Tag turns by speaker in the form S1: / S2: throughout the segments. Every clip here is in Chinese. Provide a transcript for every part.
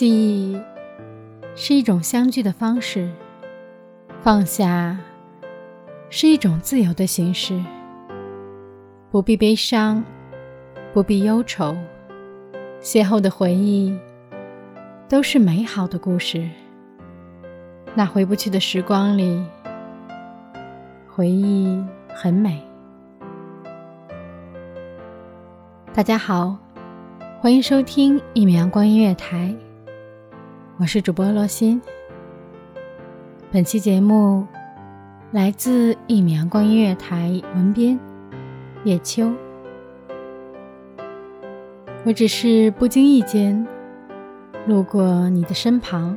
S1: 记忆是一种相聚的方式，放下是一种自由的形式。不必悲伤，不必忧愁，邂逅的回忆都是美好的故事。那回不去的时光里，回忆很美。大家好，欢迎收听一米阳光音乐台。我是主播罗欣。本期节目来自一米阳光音乐台文编叶秋。我只是不经意间路过你的身旁，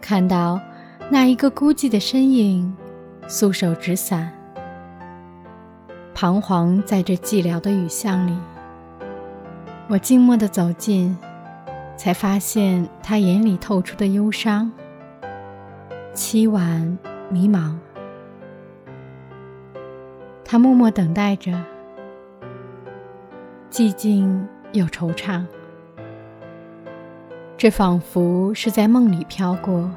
S1: 看到那一个孤寂的身影，素手执伞，彷徨在这寂寥的雨巷里。我静默的走近。才发现他眼里透出的忧伤、凄婉、迷茫。他默默等待着，寂静又惆怅。这仿佛是在梦里飘过、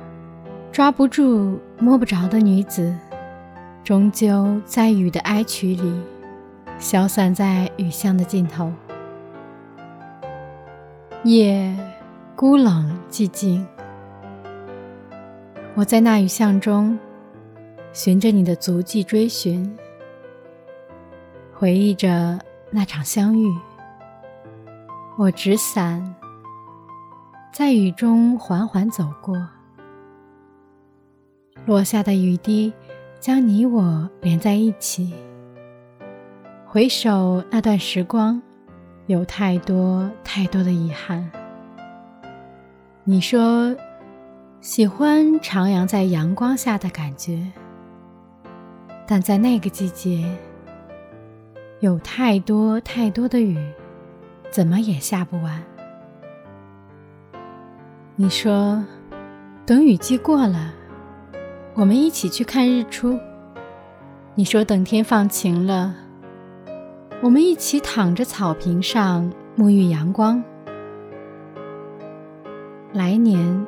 S1: 抓不住、摸不着的女子，终究在雨的哀曲里，消散在雨巷的尽头。夜。孤冷寂静，我在那雨巷中，循着你的足迹追寻，回忆着那场相遇。我执伞，在雨中缓缓走过，落下的雨滴将你我连在一起。回首那段时光，有太多太多的遗憾。你说喜欢徜徉在阳光下的感觉，但在那个季节，有太多太多的雨，怎么也下不完。你说等雨季过了，我们一起去看日出。你说等天放晴了，我们一起躺着草坪上沐浴阳光。来年，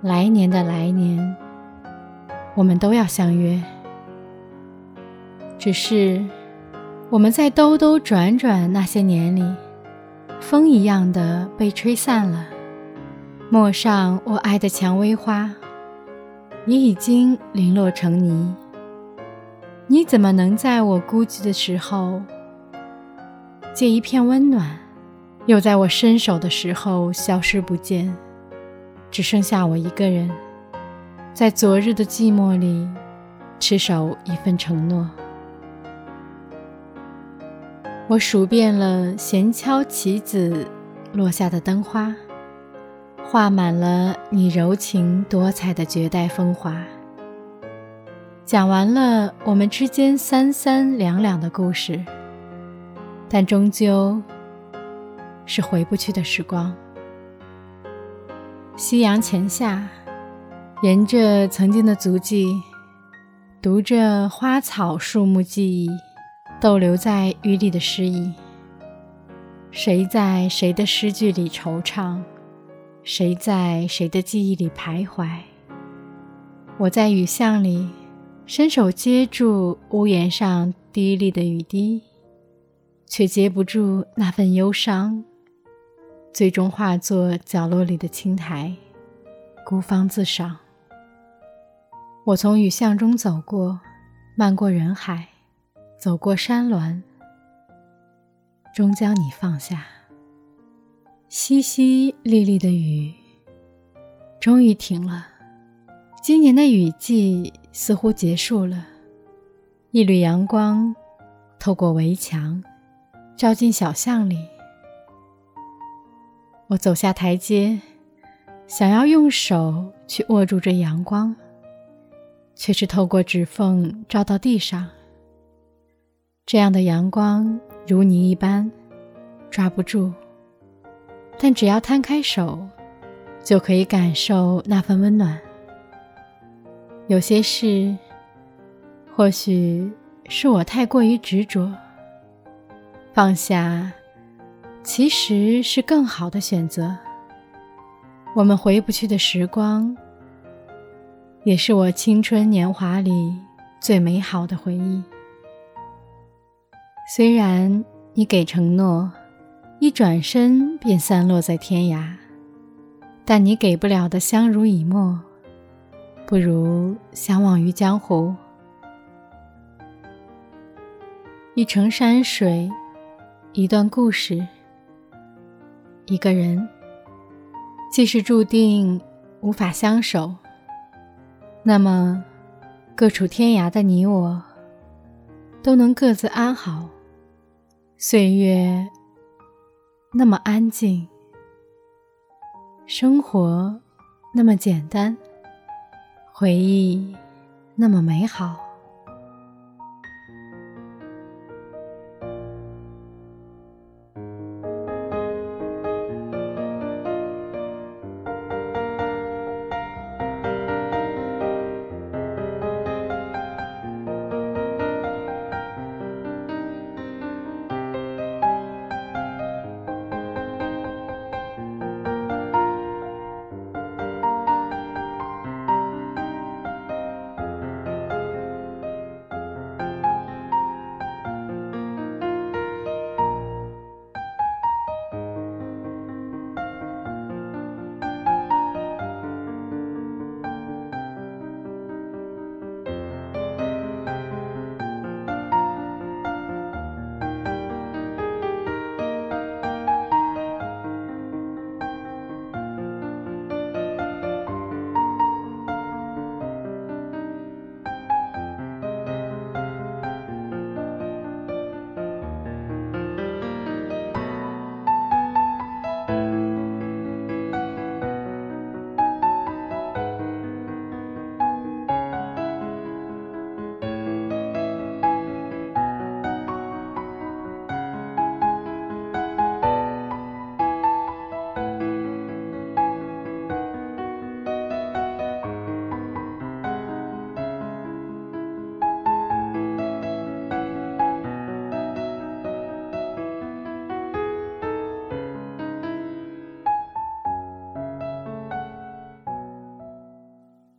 S1: 来年的来年，我们都要相约。只是我们在兜兜转转那些年里，风一样的被吹散了。陌上我爱的蔷薇花，也已经零落成泥。你怎么能在我孤寂的时候，借一片温暖？又在我伸手的时候消失不见，只剩下我一个人，在昨日的寂寞里，持守一份承诺。我数遍了闲敲棋子落下的灯花，画满了你柔情多彩的绝代风华。讲完了我们之间三三两两的故事，但终究。是回不去的时光。夕阳前下，沿着曾经的足迹，读着花草树木记忆，逗留在雨里的诗意。谁在谁的诗句里惆怅？谁在谁的记忆里徘徊？我在雨巷里，伸手接住屋檐上滴沥的雨滴，却接不住那份忧伤。最终化作角落里的青苔，孤芳自赏。我从雨巷中走过，漫过人海，走过山峦，终将你放下。淅淅沥沥的雨，终于停了。今年的雨季似乎结束了。一缕阳光透过围墙，照进小巷里。我走下台阶，想要用手去握住这阳光，却是透过指缝照到地上。这样的阳光如泥一般，抓不住，但只要摊开手，就可以感受那份温暖。有些事，或许是我太过于执着，放下。其实是更好的选择。我们回不去的时光，也是我青春年华里最美好的回忆。虽然你给承诺，一转身便散落在天涯，但你给不了的相濡以沫，不如相忘于江湖。一程山水，一段故事。一个人，既是注定无法相守，那么各处天涯的你我，都能各自安好。岁月那么安静，生活那么简单，回忆那么美好。